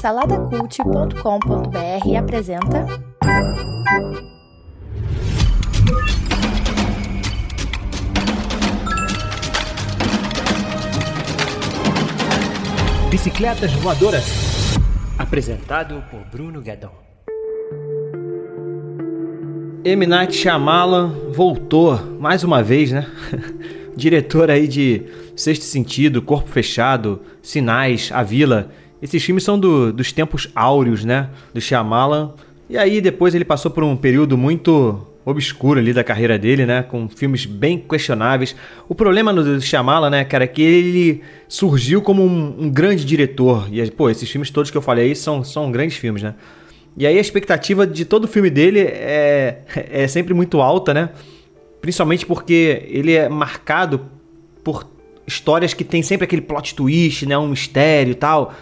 Saladacult.com.br apresenta. Bicicletas Voadoras. Apresentado por Bruno Guedon. M. Night Shyamalan voltou mais uma vez, né? Diretor aí de Sexto Sentido, Corpo Fechado, Sinais, A Vila. Esses filmes são do, dos tempos áureos, né? Do Shyamalan. E aí depois ele passou por um período muito obscuro ali da carreira dele, né? Com filmes bem questionáveis. O problema do Shyamalan, né, cara, é que ele surgiu como um, um, grande diretor. E, pô, esses filmes todos que eu falei aí são, são grandes filmes, né? E aí a expectativa de todo filme dele é, é sempre muito alta, né? Principalmente porque ele é marcado por histórias que tem sempre aquele plot twist, né? Um mistério e tal.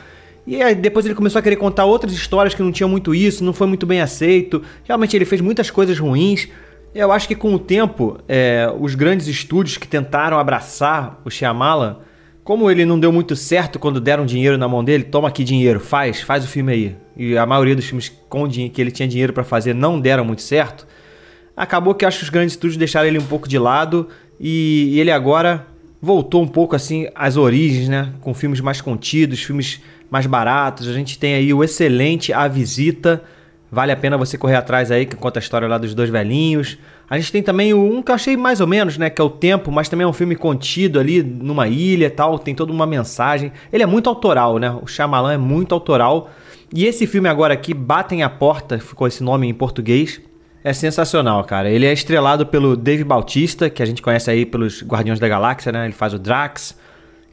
E aí depois ele começou a querer contar outras histórias que não tinham muito isso, não foi muito bem aceito. Realmente ele fez muitas coisas ruins. Eu acho que com o tempo, é, os grandes estúdios que tentaram abraçar o Shyamalan, como ele não deu muito certo quando deram dinheiro na mão dele, toma aqui dinheiro, faz, faz o filme aí. E a maioria dos filmes com que ele tinha dinheiro para fazer não deram muito certo. Acabou que acho que os grandes estúdios deixaram ele um pouco de lado e, ele agora voltou um pouco assim às origens, né? Com filmes mais contidos, filmes mais baratos. A gente tem aí o excelente A Visita. Vale a pena você correr atrás aí, que conta a história lá dos dois velhinhos. A gente tem também um que eu achei mais ou menos, né? Que é o Tempo, mas também é um filme contido ali numa ilha e tal. Tem toda uma mensagem. Ele é muito autoral, né? O Shyamalan é muito autoral. E esse filme agora aqui, Batem a Porta, ficou esse nome em português. É sensacional, cara. Ele é estrelado pelo Dave Bautista, que a gente conhece aí pelos Guardiões da Galáxia, né? Ele faz o Drax.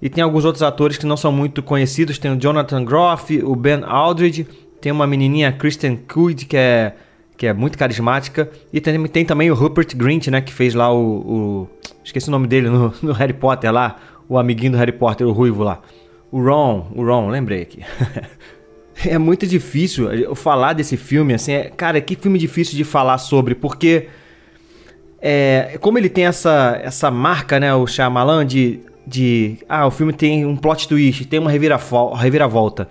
E tem alguns outros atores que não são muito conhecidos. Tem o Jonathan Groff, o Ben Aldridge. Tem uma menininha, Kristen Cud, que é, que é muito carismática. E tem, tem também o Rupert Grint, né? Que fez lá o... o esqueci o nome dele no, no Harry Potter lá. O amiguinho do Harry Potter, o ruivo lá. O Ron, o Ron, lembrei aqui. é muito difícil eu falar desse filme, assim, é, cara, que filme difícil de falar sobre, porque é, como ele tem essa, essa marca, né, o Shyamalan, de, de, ah, o filme tem um plot twist, tem uma reviravolta.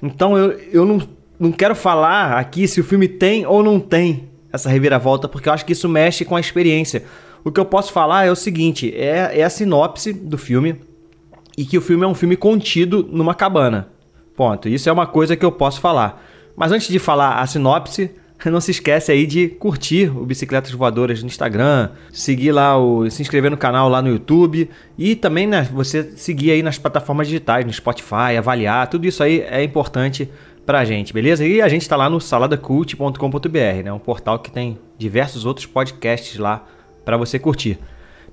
Então eu, eu não, não quero falar aqui se o filme tem ou não tem essa reviravolta, porque eu acho que isso mexe com a experiência. O que eu posso falar é o seguinte, é, é a sinopse do filme, e que o filme é um filme contido numa cabana. Ponto. Isso é uma coisa que eu posso falar. Mas antes de falar a sinopse, não se esquece aí de curtir o Bicicletas Voadoras no Instagram, seguir lá o, se inscrever no canal lá no YouTube e também né, você seguir aí nas plataformas digitais, no Spotify, avaliar, tudo isso aí é importante pra gente, beleza? E a gente está lá no saladacult.com.br, né, um portal que tem diversos outros podcasts lá para você curtir.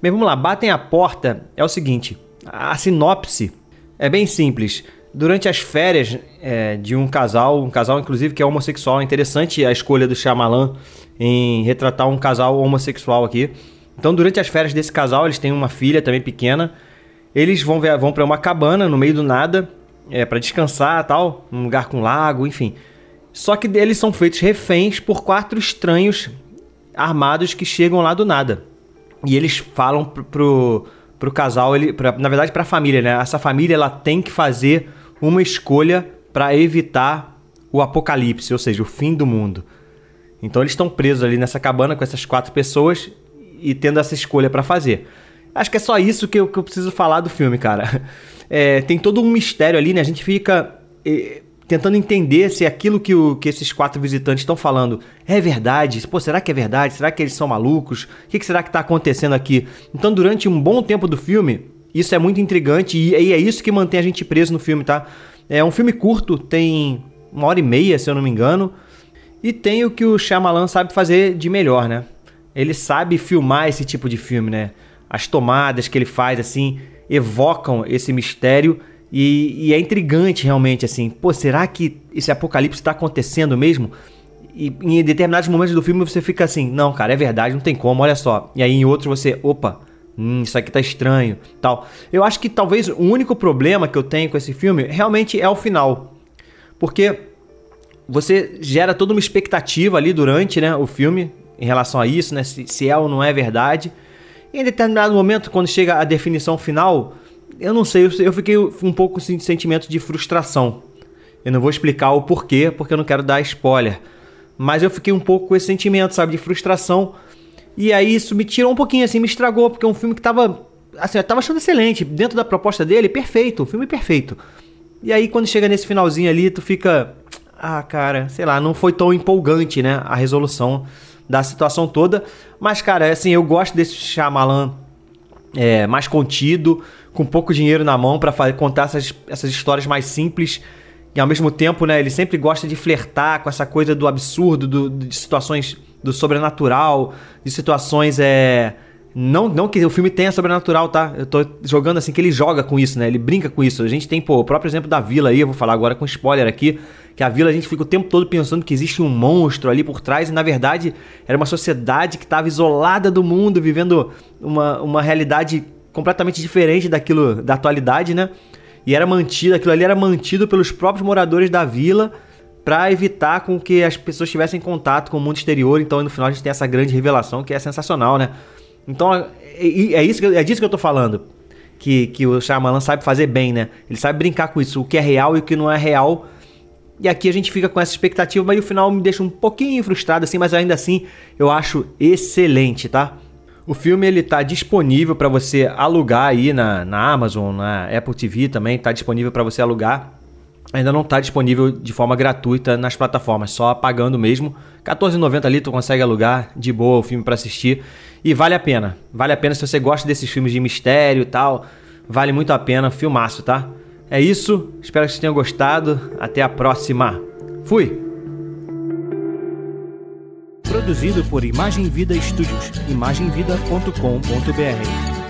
Bem, vamos lá, batem a porta é o seguinte, a sinopse é bem simples durante as férias é, de um casal, um casal inclusive que é homossexual, é interessante a escolha do Shyamalan em retratar um casal homossexual aqui. Então, durante as férias desse casal, eles têm uma filha também pequena. Eles vão, vão para uma cabana no meio do nada, é, para descansar tal, um lugar com lago, enfim. Só que eles são feitos reféns por quatro estranhos armados que chegam lá do nada. E eles falam pro, pro, pro casal, ele, pra, na verdade para a família, né? Essa família ela tem que fazer uma escolha para evitar o apocalipse, ou seja, o fim do mundo. Então eles estão presos ali nessa cabana com essas quatro pessoas e tendo essa escolha para fazer. Acho que é só isso que eu, que eu preciso falar do filme, cara. É, tem todo um mistério ali, né? A gente fica é, tentando entender se aquilo que, o, que esses quatro visitantes estão falando é verdade. Pô, será que é verdade? Será que eles são malucos? O que, que será que está acontecendo aqui? Então, durante um bom tempo do filme, isso é muito intrigante e, e é isso que mantém a gente preso no filme, tá? É um filme curto, tem uma hora e meia, se eu não me engano. E tem o que o Shyamalan sabe fazer de melhor, né? Ele sabe filmar esse tipo de filme, né? As tomadas que ele faz, assim, evocam esse mistério e, e é intrigante realmente, assim. Pô, será que esse apocalipse está acontecendo mesmo? E em determinados momentos do filme você fica assim, não, cara, é verdade, não tem como, olha só. E aí em outro você, opa, Hum, isso aqui tá estranho, tal. Eu acho que talvez o único problema que eu tenho com esse filme realmente é o final. Porque você gera toda uma expectativa ali durante né, o filme em relação a isso, né? Se, se é ou não é verdade. E em determinado momento, quando chega a definição final, eu não sei, eu, fiquei um pouco de sentimento de frustração. Eu não vou explicar o porquê, porque eu não quero dar spoiler. Mas eu fiquei um pouco com esse sentimento, sabe, de frustração. E aí isso me tirou um pouquinho, assim, me estragou, porque é um filme que tava. Assim, eu tava achando excelente. Dentro da proposta dele, perfeito, o filme perfeito. E aí quando chega nesse finalzinho ali, tu fica. Ah, cara, sei lá, não foi tão empolgante, né? A resolução da situação toda. Mas, cara, assim, eu gosto desse Shyamalan é, mais contido, com pouco dinheiro na mão para contar essas, essas histórias mais simples. E ao mesmo tempo, né, ele sempre gosta de flertar com essa coisa do absurdo, do, de situações do sobrenatural, de situações é, não, não que o filme tenha sobrenatural, tá? Eu tô jogando assim que ele joga com isso, né? Ele brinca com isso. A gente tem, pô, o próprio exemplo da vila aí, eu vou falar agora com spoiler aqui, que a vila a gente fica o tempo todo pensando que existe um monstro ali por trás e na verdade era uma sociedade que estava isolada do mundo, vivendo uma, uma realidade completamente diferente daquilo da atualidade, né? E era mantido, aquilo ali era mantido pelos próprios moradores da vila para evitar com que as pessoas tivessem contato com o mundo exterior. Então, no final a gente tem essa grande revelação que é sensacional, né? Então, é, isso que, é disso que eu tô falando. Que, que o Shyamalan sabe fazer bem, né? Ele sabe brincar com isso, o que é real e o que não é real. E aqui a gente fica com essa expectativa, mas o final me deixa um pouquinho frustrado, assim, mas ainda assim eu acho excelente, tá? O filme ele tá disponível para você alugar aí na, na Amazon, na Apple TV também, tá disponível para você alugar. Ainda não está disponível de forma gratuita nas plataformas, só pagando mesmo. R$14,90 ali tu consegue alugar de boa o filme para assistir. E vale a pena. Vale a pena se você gosta desses filmes de mistério e tal. Vale muito a pena, filmaço, tá? É isso, espero que vocês tenham gostado. Até a próxima. Fui! Produzido por Imagem Vida Studios. imagemvida.com.br